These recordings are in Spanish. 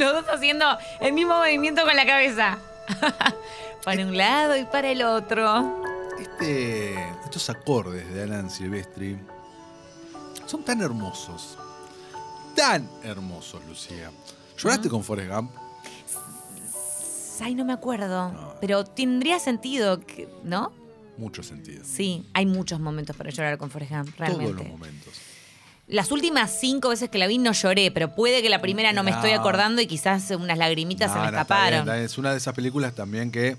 Los dos haciendo el mismo movimiento con la cabeza. para un lado y para el otro. Este, estos acordes de Alan Silvestri son tan hermosos. Tan hermosos, Lucía. ¿Lloraste con Forrest Gump? Ay, no me acuerdo. No. Pero tendría sentido, ¿no? Mucho sentido. Sí, hay muchos momentos para llorar con Forrest Gump, Todos realmente. los momentos. Las últimas cinco veces que la vi no lloré, pero puede que la primera no me estoy acordando y quizás unas lagrimitas se me no, está bien, escaparon. está bien. Es una de esas películas también que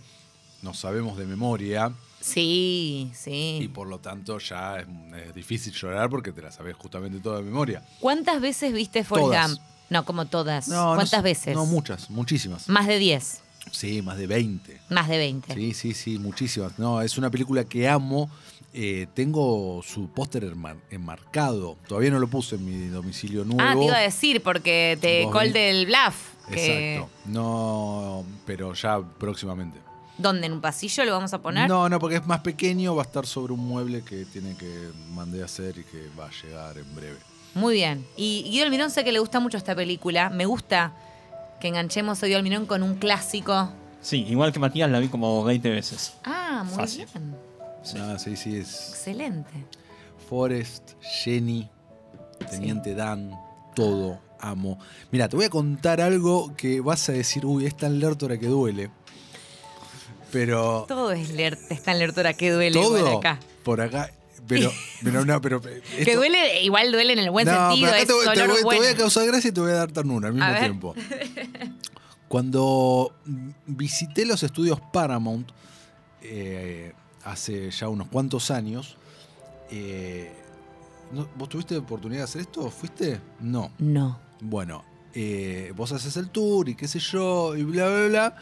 no sabemos de memoria Sí, y sí. por lo tanto ya es, es difícil llorar porque te la sabes justamente toda de memoria. ¿Cuántas veces viste Forrest Todas. Gump? No, como todas. No, no ¿Cuántas sé- veces? No, muchas, muchísimas. Más de 10, Sí, más de 20. más de 20. Sí, sí, sí, muchísimas. No, es una película que amo. Eh, tengo su póster enmar- enmarcado. Todavía no lo puse en mi domicilio nuevo. Ah, te iba a decir, porque te col del bluff. Que, Exacto. No, pero ya próximamente. ¿Dónde? ¿En un pasillo lo vamos a poner? No, no, porque es más pequeño, va a estar sobre un mueble que tiene que mandé a hacer y que va a llegar en breve. Muy bien. Y Guido Almirón sé que le gusta mucho esta película. Me gusta que enganchemos a Guido Almirón con un clásico. Sí, igual que Matías la vi como 20 veces. Ah, muy Fácil. bien. Sí. Sí, sí, es Excelente. Forrest, Jenny, Teniente Dan, todo, amo. Mira, te voy a contar algo que vas a decir, uy, es tan lertora que duele. Pero Todo es leer, está en lertora que duele todo igual acá. por acá, pero, pero no, pero Que duele, igual duele en el buen No, pero sentido. acá Es te, voy, te voy- te voy bueno. a causar gracia y te voy a dar ternura al mismo A tiempo. Cuando visité los estudios Paramount eh, hace ya unos cuantos años, eh, ¿no- ¿vos tuviste oportunidad de hacer esto? ¿Fuiste? No. No. Bueno, eh, vos haces el tour y qué sé yo, y bla, bla, bla.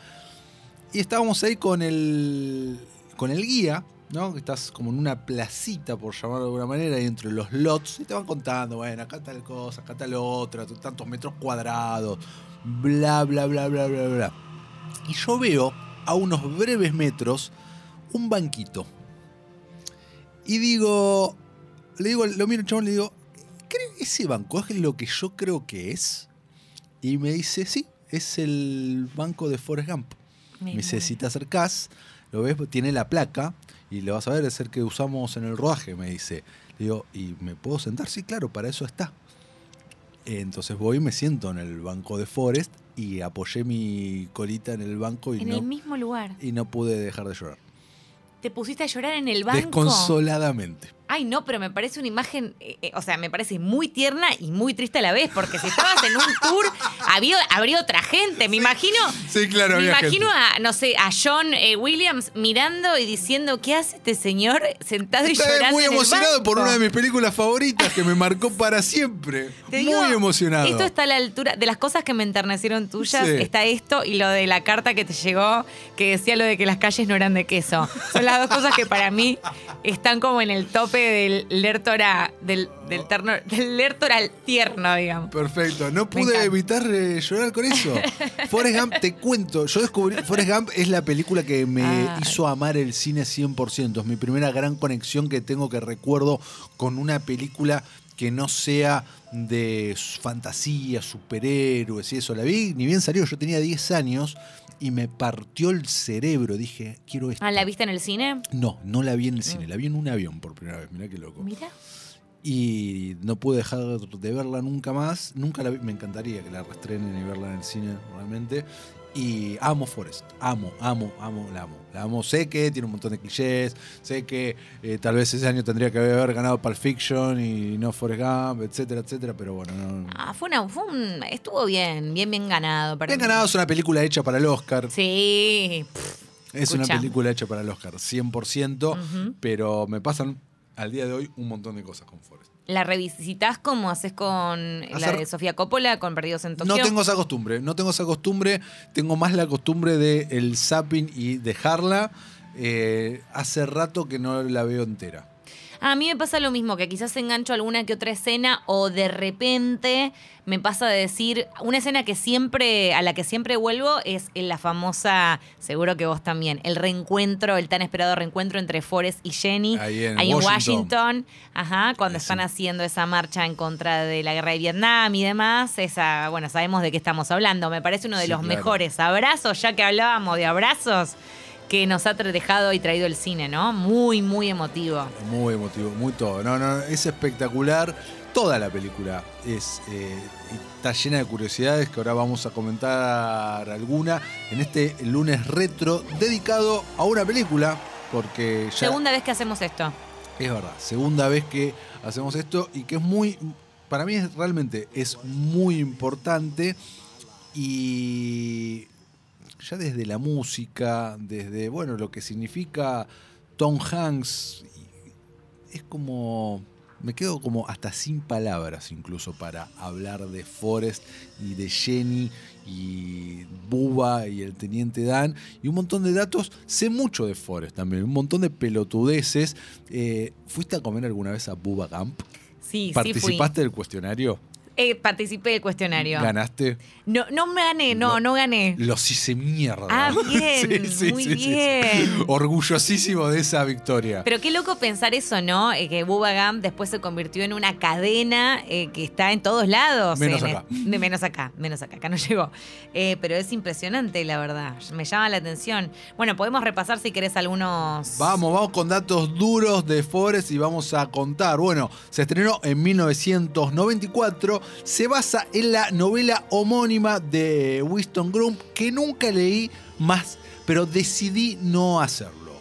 Y estábamos ahí con el, con el guía, ¿no? Que estás como en una placita, por llamarlo de alguna manera, y entre los lots, y te van contando, bueno, acá tal cosa, acá tal otra, tantos metros cuadrados, bla, bla, bla, bla, bla, bla. Y yo veo a unos breves metros un banquito. Y digo, le digo, lo miro al chabón le digo, ¿cree ese banco es lo que yo creo que es? Y me dice, sí, es el banco de Forrest Gump. Me dice, si te acercás, lo ves, tiene la placa y lo vas a ver, es el que usamos en el rodaje, me dice. Le digo, ¿y me puedo sentar? Sí, claro, para eso está. Entonces voy y me siento en el banco de Forrest y apoyé mi colita en el banco y, En no, el mismo lugar. y no pude dejar de llorar. ¿Te pusiste a llorar en el banco? Desconsoladamente. Ay, no, pero me parece una imagen, eh, eh, o sea, me parece muy tierna y muy triste a la vez, porque si estabas en un tour, había, habría otra gente. Me imagino, Sí, claro, me había imagino gente. a, no sé, a John eh, Williams mirando y diciendo, ¿qué hace este señor sentado y Estaba llorando muy en el emocionado por banco?" una de mis películas favoritas que me marcó para siempre. Te muy digo, emocionado. Esto está a la altura de las cosas que me enternecieron tuyas. Sí. Está esto y lo de la carta que te llegó que decía lo de que las calles no eran de queso. Son las dos cosas que para mí están como en el tope del lertora, del, del, terno, del lertora tierno, digamos. Perfecto, no pude evitar eh, llorar con eso. Forrest Gump, te cuento, yo descubrí, Forrest Gump es la película que me Ah. hizo amar el cine 100%. Es mi primera gran conexión que tengo que recuerdo con una película que no sea de fantasía, superhéroes y eso. La vi, ni bien salió, yo tenía 10 años y me partió el cerebro. Dije, quiero esto. Ah, ¿la viste en el cine? No, no la vi en el cine, Mm. la vi en un avión por primera vez, mirá qué loco. Mira. Y no pude dejar de verla nunca más. Nunca la vi, me encantaría que la restrenen y verla en el cine realmente. Y amo Forrest, amo, amo, amo, la amo. La amo, sé que tiene un montón de clichés, sé que eh, tal vez ese año tendría que haber ganado Pulp Fiction y no Forrest Gump, etcétera, etcétera, pero bueno, no. Ah, fue una, fue un, estuvo bien, bien, bien ganado. Para Bien mí. ganado, es una película hecha para el Oscar. Sí. pff, es escucha. una película hecha para el Oscar, 100%, Ujú. pero me pasan al día de hoy un montón de cosas con Forrest. ¿La revisitas como haces con la de Sofía Coppola, con Perdidos en Tokio? No tengo esa costumbre, no tengo esa costumbre, tengo más la costumbre de el zapping y dejarla. Eh, hace rato que no la veo entera. A mí me pasa lo mismo, que quizás engancho alguna que otra escena o de repente me pasa de decir, una escena que siempre, a la que siempre vuelvo es en la famosa, seguro que vos también, el reencuentro, el tan esperado reencuentro entre Forrest y Jenny Ahí en Washington. Washington. Ajá, cuando están haciendo esa marcha en contra de la guerra de Vietnam y demás, esa, bueno, sabemos de qué estamos hablando. Me parece uno de Sí, los claro. mejores abrazos, ya que hablábamos de abrazos, que nos ha dejado y traído el cine, ¿no? Muy, muy emotivo. Muy emotivo, muy todo. No, no, es espectacular. Toda la película es eh, está llena de curiosidades que ahora vamos a comentar alguna en este lunes retro dedicado a una película porque ya Segunda vez que hacemos esto. es verdad, segunda vez que hacemos esto y que es muy para mí es realmente es muy importante y ya desde la música, desde bueno, lo que significa Tom Hanks es como me quedo como hasta sin palabras incluso para hablar de Forrest y de Jenny y Buba y el teniente Dan y un montón de datos. Sé mucho de Forrest también, un montón de pelotudeces. Eh, ¿Fuiste a comer alguna vez a Buba Camp? Sí, sí fui. ¿Participaste del cuestionario? Eh, participé del cuestionario. ¿Ganaste? No, no me gané, no, no gané. Los hice mierda. Ah, bien, muy bien. Orgullosísimo de esa victoria. Pero qué loco pensar eso, ¿no? Eh, que Bubba Gump después se convirtió en una cadena eh, que está en todos lados. Menos En- acá. menos acá, menos acá, acá no llegó. Pero es impresionante, la verdad. Me llama la atención. Bueno, podemos repasar si querés algunos. Vamos, vamos con datos duros de Forrest y vamos a contar. Bueno, se estrenó en 1994, se basa en la novela homónima de Winston Groom que nunca leí más, pero decidí no hacerlo.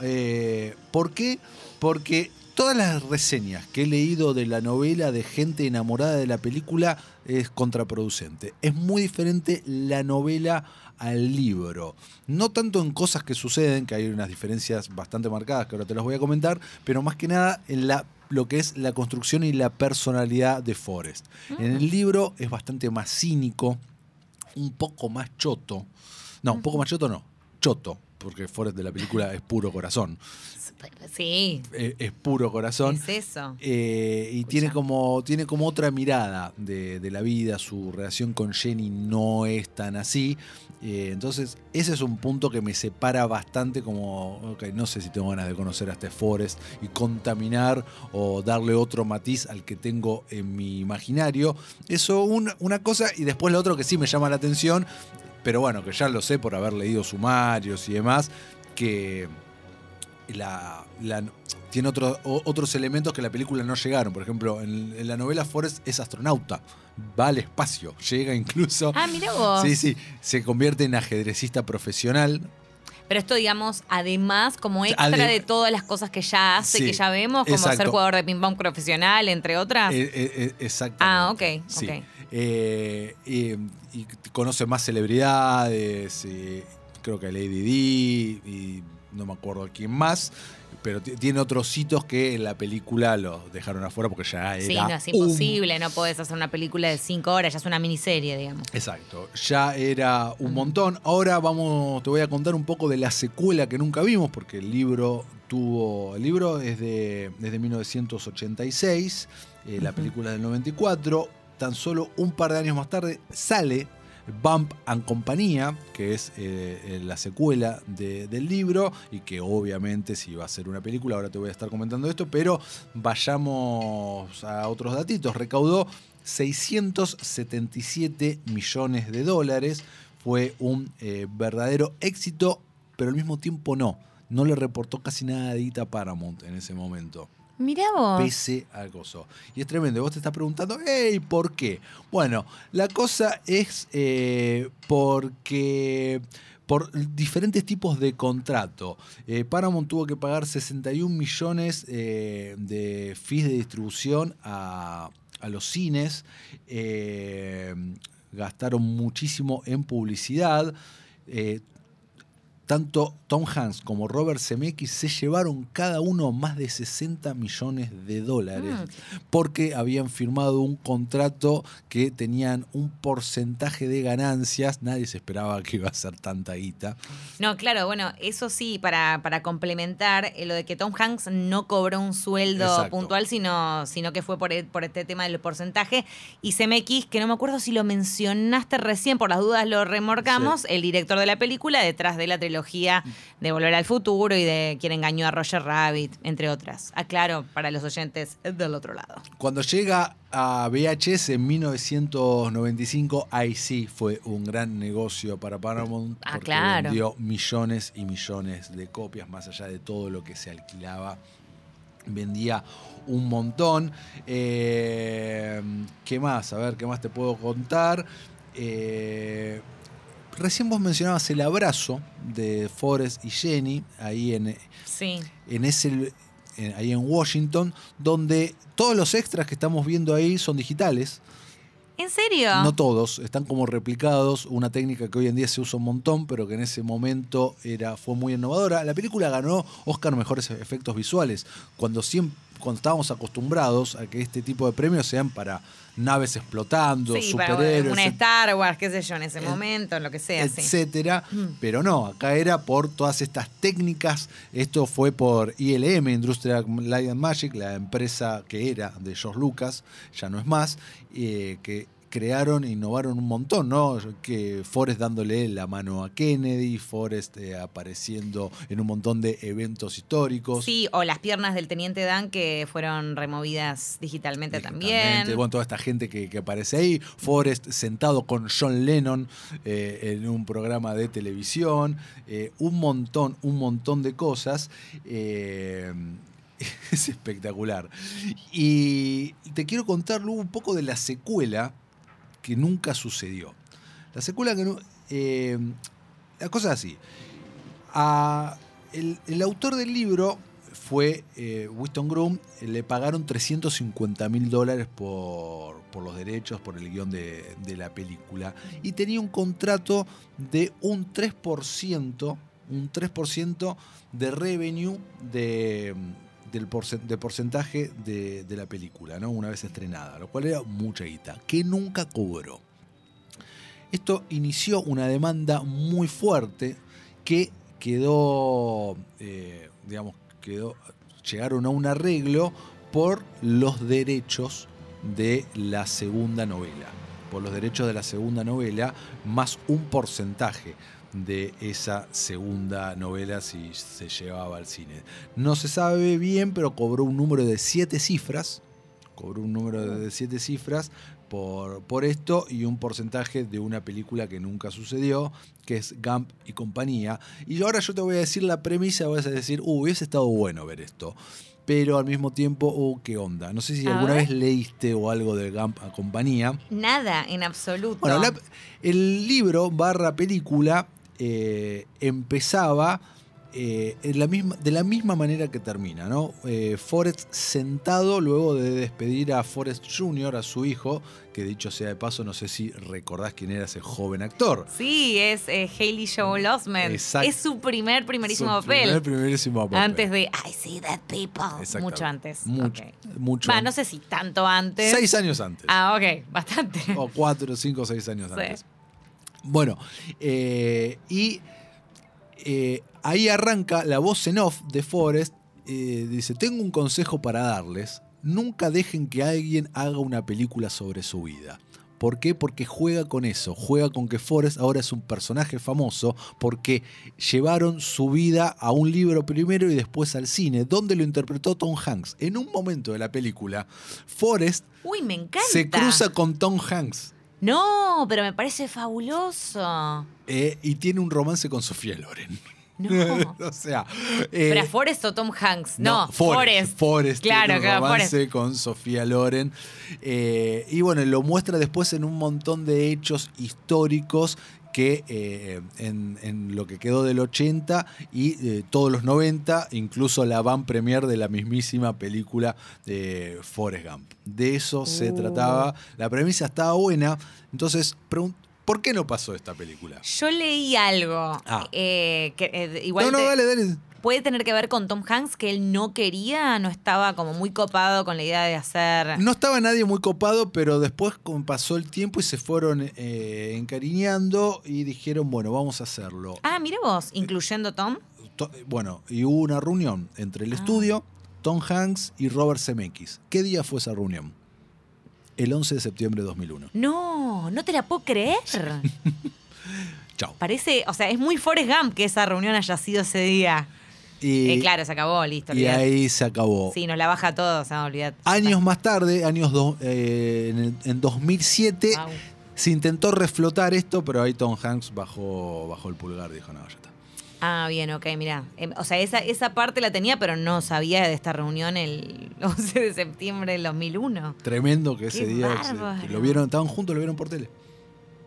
Eh, ¿Por qué? Porque todas las reseñas que he leído de la novela de gente enamorada de la película es contraproducente. Es muy diferente la novela al libro. No tanto en cosas que suceden, que hay unas diferencias bastante marcadas que ahora te las voy a comentar, pero más que nada en la, lo que es la construcción y la personalidad de Forrest. En el libro es bastante más cínico, un poco más choto. No, un poco más choto no, choto, porque Forrest de la película es puro corazón. Sí, Es, es puro corazón. es eso. Eh, y tiene como, tiene como otra mirada de, de la vida, su relación con Jenny no es tan así. Eh, entonces, ese es un punto que me separa bastante como, ok, no sé si tengo ganas de conocer a este Forrest y contaminar o darle otro matiz al que tengo en mi imaginario. Eso una, una cosa y después lo otro que sí me llama la atención, pero bueno, que ya lo sé por haber leído sumarios y demás, que la, la- tiene otro- otros elementos que la película no llegaron. Por ejemplo, en, en la novela Forrest es astronauta, va al espacio, llega incluso. Ah, mira vos. Sí, sí, se convierte en ajedrecista profesional. Pero esto, digamos, además, como extra de todas las cosas que ya hace, Sí, que ya vemos, como exacto. ser jugador de ping-pong profesional, entre otras. Eh, eh, eh, exactamente. Ah, ok, Sí. ok. Eh, y, y conoce más celebridades, eh, creo que Lady Di, y no me acuerdo quién más, pero tiene otros hitos que en la película los dejaron afuera porque ya era Sí, no es un- imposible, no podés hacer una película de cinco horas, ya es una miniserie, digamos. Exacto, ya era un montón. Ahora vamos, te voy a contar un poco de la secuela que nunca vimos, porque el libro tuvo. El libro es de, es de 1986, eh, la película del 94. Tan solo un par de años más tarde sale Bump and Compañía, que es eh, eh, la secuela de- del libro, y que obviamente si va a ser una película, ahora te voy a estar comentando esto, pero vayamos a otros datitos. Recaudó 677 millones de dólares. Fue un eh, verdadero éxito, pero al mismo tiempo no. No le reportó casi nada de guita a Paramount en ese momento Mirá vos. pese al gozo. Y es tremendo. Vos te estás preguntando, hey, ¿por qué? Bueno, la cosa es eh, porque por diferentes tipos de contrato. Eh, Paramount tuvo que pagar 61 millones eh, de fees de distribución a, a los cines. Gastaron muchísimo en publicidad. Tanto Tom Hanks como Robert Zemeckis se llevaron cada uno más de 60 millones de dólares Mm. porque habían firmado un contrato que tenían un porcentaje de ganancias. Nadie se esperaba que iba a ser tanta guita. No, claro, bueno, eso sí, para, para complementar eh, lo de que Tom Hanks no cobró un sueldo Exacto. puntual, sino, sino que fue por, el- por este tema del porcentaje. Y CMX, que no me acuerdo si lo mencionaste recién, por las dudas lo remorcamos, el director de la película detrás de la trilogía de Volver al Futuro y de Quien engañó a Roger Rabbit, entre otras. Aclaro, para los oyentes del otro lado. Cuando llega a VHS en 1995, ahí sí fue un gran negocio para Paramount. Ah, porque claro. Vendió millones y millones de copias, más allá de todo lo que se alquilaba. Vendía un montón. Eh, ¿Qué más? A ver, ¿qué más te puedo contar? Eh, recién vos mencionabas el abrazo de Forrest y Jenny ahí en, Sí. en ese en- ahí en Washington, donde todos los extras que estamos viendo ahí son digitales. ¿En serio? No todos, están como replicados, una técnica que hoy en día se usa un montón, pero que en ese momento era, fue muy innovadora. La película ganó Oscar Mejores Efectos Visuales, cuando, siempre, cuando estábamos acostumbrados a que este tipo de premios sean para naves explotando, sí, superhéroes, una Star Wars, qué sé yo, en ese Et- momento, lo que sea, sí. etcétera. Pero no, acá era por todas estas técnicas. Esto fue por ILM, Industrial Light and Magic, la empresa que era de George Lucas, ya no es más, eh, que crearon e innovaron un montón, ¿no? Que Forrest dándole la mano a Kennedy, Forrest eh, apareciendo en un montón de eventos históricos. Sí, o las piernas del teniente Dan que fueron removidas digitalmente, Digitalmente. también. Bueno, toda esta gente que, que aparece ahí. Forrest sentado con John Lennon eh, en un programa de televisión. eh, un montón, un montón de cosas. es espectacular. Y te quiero contar luego un poco de la secuela que nunca sucedió. La secuela que no. eh, la cosa es así. A- el, el autor del libro fue eh, Winston Groom, le pagaron 350 mil dólares por, por los derechos, por el guion de, de la película, y tenía un contrato de un 3%, un 3% de revenue de, del porcen- de porcentaje de, de la película, ¿no? una vez estrenada, lo cual era mucha guita, que nunca cobró. Esto inició una demanda muy fuerte que quedó, eh, digamos, quedó, llegaron a un arreglo por los derechos de la segunda novela, por los derechos de la segunda novela, más un porcentaje de esa segunda novela si se llevaba al cine. No se sabe bien, pero cobró un número de siete cifras, cobró un número de siete cifras por, por esto y un porcentaje de una película que nunca sucedió, que es Gump y compañía. Y ahora yo te voy a decir la premisa, vas a decir, uh, hubiese estado bueno ver esto. Pero al mismo tiempo, uh, qué onda. No sé si A alguna ver. vez leíste o algo de Gump a compañía. Nada, en absoluto. Bueno, la- el libro barra película eh, empezaba eh, en la misma, de la misma manera que termina, ¿no? Eh, Forrest sentado luego de despedir a Forrest Jr., a su hijo, que dicho sea de paso, no sé si recordás quién era ese joven actor. Sí, es eh, Hailey Joel Osment. Es su primer, primerísimo Su papel. primer, primerísimo papel. Antes de I See That People. Mucho antes. Mucho, Va, no sé si tanto antes. Seis años antes. Ah, ok, bastante. o cuatro, cinco, seis años Sí. antes. Bueno, eh, y eh, ahí arranca la voz en off de Forrest. eh, dice, tengo un consejo para darles. Nunca dejen que alguien haga una película sobre su vida. ¿Por qué? Porque juega con eso, juega con que Forrest ahora es un personaje famoso porque llevaron su vida a un libro primero y después al cine, donde lo interpretó Tom Hanks. En un momento de la película, Forrest Uy, me encanta. se cruza con Tom Hanks. No, pero me parece fabuloso. Eh, y tiene un romance con Sofía Loren. No. o sea, eh, ¿Pero Forrest o Tom Hanks? No, Forrest. Forrest Claro, tiene un claro, con Sofía Loren. Eh, y bueno, lo muestra después en un montón de hechos históricos que eh, en, en lo que quedó del 80 y eh, todos los 90, incluso la van premier de la mismísima película de Forrest Gump. De eso se Uh. trataba. La premisa estaba buena. Entonces, ¿Por qué no pasó esta película? Yo leí algo. Ah. eh, que eh, igual no, no, te- dale, dale. puede tener que ver con Tom Hanks, que él no quería, no estaba como muy copado con la idea de hacer. No estaba nadie muy copado, pero después pasó el tiempo y se fueron eh, encariñando y dijeron, bueno, vamos a hacerlo. Ah, mira vos, incluyendo Tom. To- Bueno, y hubo una reunión entre el Ah. estudio, Tom Hanks y Robert Zemeckis. ¿Qué día fue esa reunión? El 11 de septiembre de 2001. No, no te la puedo creer. Chao. Parece, o sea, es muy Forrest Gump que esa reunión haya sido ese día. Y, Eh, claro, se acabó, listo. y olvidate. ahí se acabó. Sí, nos la baja a todos, ah, olvidate. Años más tarde, años do- eh, en, el- en 2007, Au. se intentó reflotar esto, pero ahí Tom Hanks bajó, bajó el pulgar y dijo, no, ya está. Ah, bien, ok, mira. o sea, esa, esa parte la tenía, pero no sabía de esta reunión el 11 de septiembre del 2001. Tremendo que ese Qué día se- que lo vieron, estaban juntos, lo vieron por tele.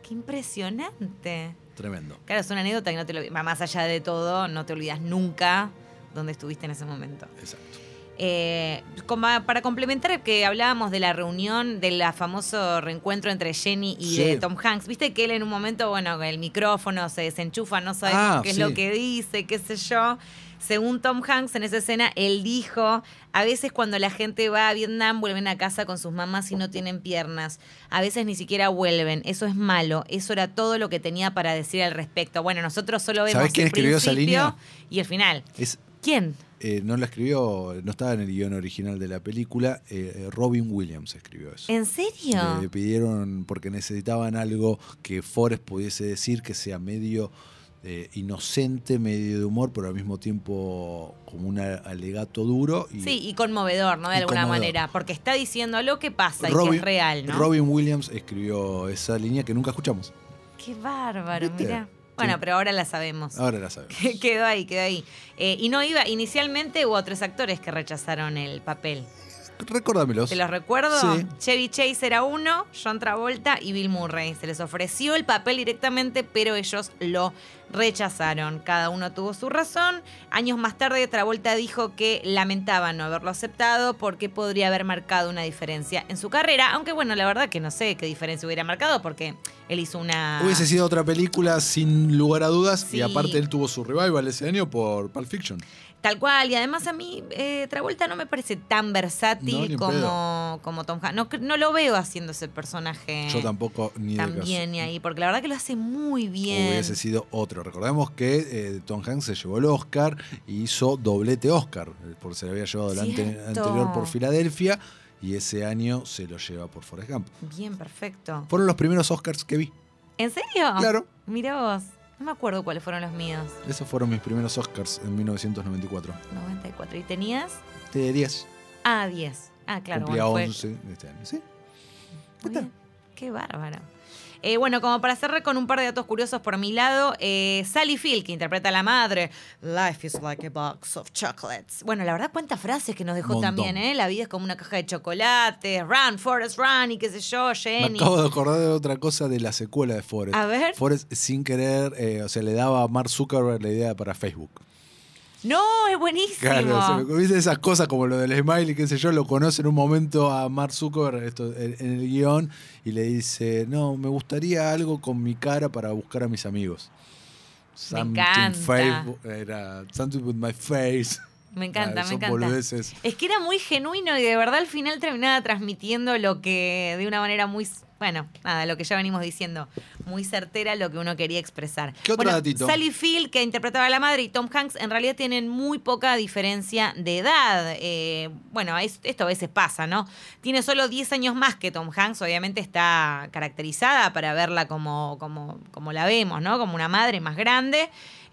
Qué impresionante. Tremendo. Claro, es una anécdota que no te lo más allá de todo, no te olvidas nunca dónde estuviste en ese momento. Exacto. Eh, como para complementar que hablábamos de la reunión, del famoso reencuentro entre Jenny y Sí. de Tom Hanks, viste que él en un momento, bueno, el micrófono se desenchufa, no sabemos Ah, qué es lo que dice, qué sé yo. Según Tom Hanks en esa escena, él dijo, a veces cuando la gente va a Vietnam vuelven a casa con sus mamás y no tienen piernas. A veces ni siquiera vuelven. Eso es malo. Eso era todo lo que tenía para decir al respecto. Bueno, nosotros solo vemos ¿Sabés quién el escribió esa principio línea? y el final. Es, ¿Quién? Eh, no la escribió, no estaba en el guion original de la película, eh, eh, Robin Williams escribió eso. ¿En serio? Le pidieron, porque necesitaban algo que Forrest pudiese decir que sea medio eh, inocente, medio de humor, pero al mismo tiempo como un alegato duro. Y Sí, y conmovedor, ¿no? De alguna conmovedor. manera, porque está diciendo lo que pasa y que Robin, es real, ¿no? Robin Williams escribió esa línea que nunca escuchamos. Qué bárbaro, mira. Bueno, pero ahora la sabemos. Ahora la sabemos. quedó ahí, quedó ahí. Eh, y no iba, inicialmente hubo tres actores que rechazaron el papel. Recordámelos. ¿Te los recuerdo? Sí. Chevy Chase era uno, John Travolta y Bill Murray. Se les ofreció el papel directamente, pero ellos lo rechazaron. Cada uno tuvo su razón. Años más tarde, Travolta dijo que lamentaba no haberlo aceptado porque podría haber marcado una diferencia en su carrera. Aunque bueno, la verdad que no sé qué diferencia hubiera marcado porque él hizo una... Hubiese sido otra película sin lugar a dudas Sí. y aparte él tuvo su revival ese año por Pulp Fiction. Tal cual, y además a mí eh, Travolta no me parece tan versátil como, como Tom Hanks. No, no lo veo haciendo ese personaje Yo tampoco ni también ni ahí, porque la verdad que lo hace muy bien. Hubiese sido otro. Recordemos que eh, Tom Hanks se llevó el Oscar y hizo doblete Oscar, eh, porque se le había llevado el ante- anterior por Filadelfia y ese año se lo lleva por Forrest Gump. Bien, perfecto. Fueron los primeros Oscars que vi. ¿En serio? Claro. Mira vos. No me acuerdo cuáles fueron los míos. Esos fueron mis primeros Oscars en 1994. 94. ¿Y tenías? De 10. Ah, 10. Ah, claro. Cumplía bueno, fue- 11 de este año. ¿Sí? Bien. Qué bárbaro. Eh, bueno, como para cerrar con un par de datos curiosos por mi lado, eh, Sally Field, que interpreta a la madre, Life is like a box of chocolates. Bueno, la verdad, cuántas frases que nos dejó Montón. también, ¿eh? La vida es como una caja de chocolates, run, Forrest, run, y qué sé yo, Me Jenny. acabo de acordar de otra cosa de la secuela de Forrest. A ver. Forrest sin querer, eh, o sea, le daba a Mark Zuckerberg la idea para Facebook. No, es buenísimo. Claro, se me- ¿viste esas cosas como lo del smiley, qué sé yo, lo conoce en un momento a Mark Zuckerberg esto, en, en el guion y le dice, no, me gustaría algo con mi cara para buscar a mis amigos. Me encanta. Facebook, era something with my face. Me encanta, me encanta. boludeces. Es que era muy genuino y de verdad al final terminaba transmitiendo lo que de una manera muy, bueno, nada, lo que ya venimos diciendo, muy certera lo que uno quería expresar. ¿Qué otro bueno, datito? Sally Field, que interpretaba a la madre, y Tom Hanks en realidad tienen muy poca diferencia de edad. Eh, bueno, es- esto a veces pasa, ¿no? Tiene solo 10 años más que Tom Hanks, obviamente está caracterizada para verla como, como, como la vemos, ¿no? Como una madre más grande.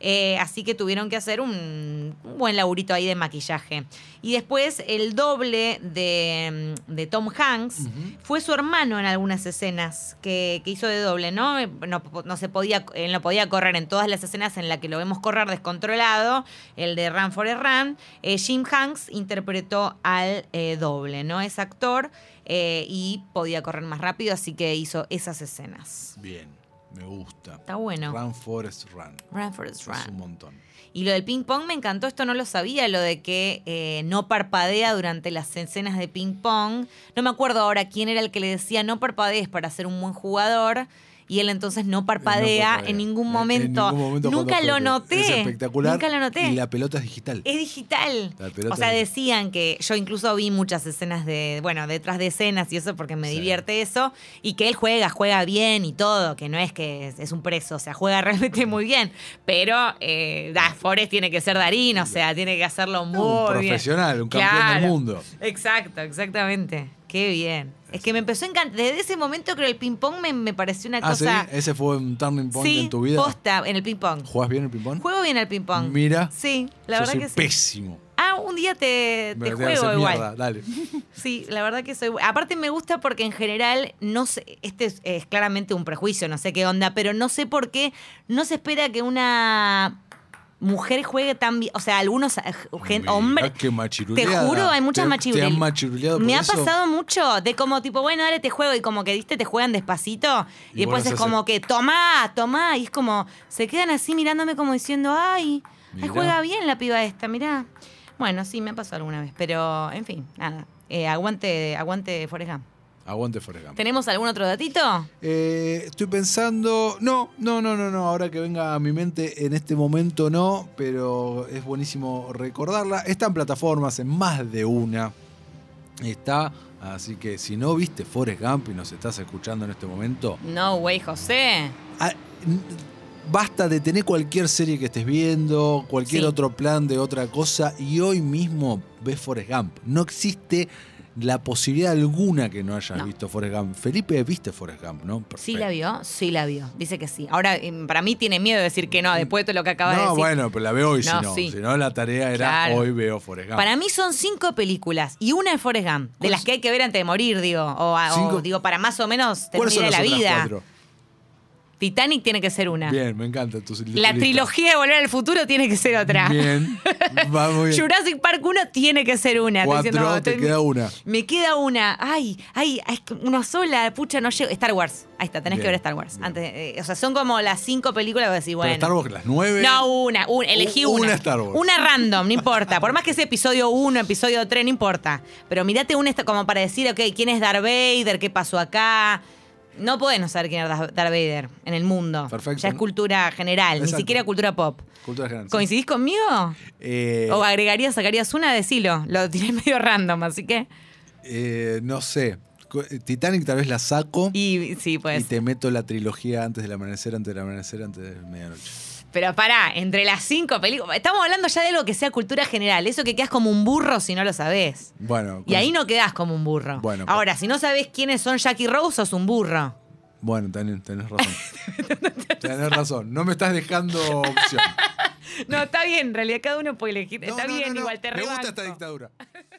Eh, así que tuvieron que hacer un, un buen laburito ahí de maquillaje. Y después el doble de, de Tom Hanks fue su hermano en algunas escenas que, que hizo de doble, ¿no? No, no se podía, él no podía correr en todas las escenas en las que lo vemos correr descontrolado, el de Run for Run. Eh, Jim Hanks interpretó al eh, doble, ¿no? Es actor y podía correr más rápido, así que hizo esas escenas. Bien, me gusta. Está bueno. Run Forest Run. Run Forrest Es un Run. montón. Y lo del ping pong me encantó, esto no lo sabía, lo de que eh, no parpadea durante las escenas de ping pong. No me acuerdo ahora quién era el que le decía no parpadees para ser un buen jugador. Y él entonces no parpadea parpadea. en ningún En- en momento. ningún momento Nunca lo noté. Es espectacular. Nunca lo noté. Y la pelota es digital. Es digital. O sea, es- decían que yo incluso vi muchas escenas de, bueno, detrás de escenas y eso porque me Sí. divierte eso. Y que él juega, juega bien y todo, que no es que es, es un preso, o sea, juega realmente muy bien. Pero eh, da, Forrest tiene que ser Darín, o sea, tiene que hacerlo muy un bien. profesional, un campeón del mundo. Exacto, exactamente. Qué bien. Es que me empezó a encantar. Desde ese momento creo que el ping-pong me, me pareció una Ah, sí, cosa. ese fue un turning point Sí, en tu vida. posta, en el ping-pong. ¿Jugás bien el ping-pong? Juego bien al ping-pong. Mira. Sí, la Yo verdad soy que sí. pésimo. Ah, un día te, te juego igual. mierda, Dale. Sí, la verdad que soy. Aparte me gusta porque en general no sé, este es, es claramente un prejuicio, no sé qué onda, pero no sé por qué no se espera que una mujer juegue tan bien, o sea, algunos eh, hombres. qué Te juro, hay muchas machiruleadas. Me ha eso? pasado mucho de como tipo, bueno, dale te juego y como que viste, te juegan despacito y, después es como que tomá, tomá y es como se quedan así mirándome como diciendo, ay, ay juega bien la piba esta, mirá. Bueno, sí, me ha pasado alguna vez, pero en fin, nada. Eh, aguante, aguante Forrest Gump. Aguante Forrest Gump. ¿Tenemos algún otro datito? Eh, estoy pensando. No, no, no, no, no. Ahora que venga a mi mente, en este momento no, pero es buenísimo recordarla. Está en plataformas, en más de una. Está. Así que si no viste Forrest Gump y nos estás escuchando en este momento, No, güey, José. ah, basta de tener cualquier serie que estés viendo, cualquier Sí. otro plan de otra cosa y hoy mismo ves Forrest Gump. No existe la posibilidad alguna que no hayas No. visto Forrest Gump. Felipe, viste Forrest Gump, ¿no? ¿Sí la vio? Sí la vio. Dice que sí. Ahora, em, para mí tiene miedo de decir que no, después de todo lo que acaba de No, decir. bueno, pero la veo hoy No, si no. sí. Si no, la tarea era Claro. hoy veo Forrest Gump. Para mí son cinco películas y una es Forrest Gump, de ¿Cuáles- las que hay que ver antes de morir, digo. O, digo, para más o menos ¿Cuáles son terminar la vida. cuatro? Titanic tiene que ser una. Bien, me encanta tu La lista. trilogía de Volver al Futuro tiene que ser otra. Bien, va muy bien. Jurassic Park 1 tiene que ser una. Estoy Cuatro, diciendo, te estoy- queda una. Me queda una. Ay, ay, ay, una sola. Pucha, no llego. Star Wars. Ahí está, tenés Bien, que ver Star Wars. bien. Antes, eh, o sea, son como las cinco películas que decís, Pero bueno. Star Wars, las nueve. No, una, un- elegí una. una Star Wars. Una random, no importa. Por más que sea episodio 1, episodio 3, no importa. Pero mirate una como para decir, ok, ¿quién es Darth Vader? ¿Qué pasó acá? No podés no saber quién es Darth Vader en el mundo. Perfecto. Ya es cultura general, Exacto. ni siquiera cultura pop. Cultura general. sí. ¿Coincidís conmigo? Eh, ¿O agregarías, sacarías una? Decilo. Lo tiré medio random, así que. eh, no sé. Co- Titanic tal vez la saco y, Y sí, pues. te meto la trilogía antes del amanecer, antes del amanecer, antes de medianoche. Pero pará, entre las cinco películas. Estamos hablando ya de algo que sea cultura general. Eso que quedas como un burro si no lo sabés. Bueno, Y ahí no quedás como un burro. Bueno, Ahora, si no sabés quiénes son Jackie Rose, sos un burro. Bueno, tenés, tenés razón. tenés razón. No me estás dejando opción. No, está bien, en realidad cada uno puede elegir. No, está no, bien, no. igual te Me gusta rebanco. esta dictadura.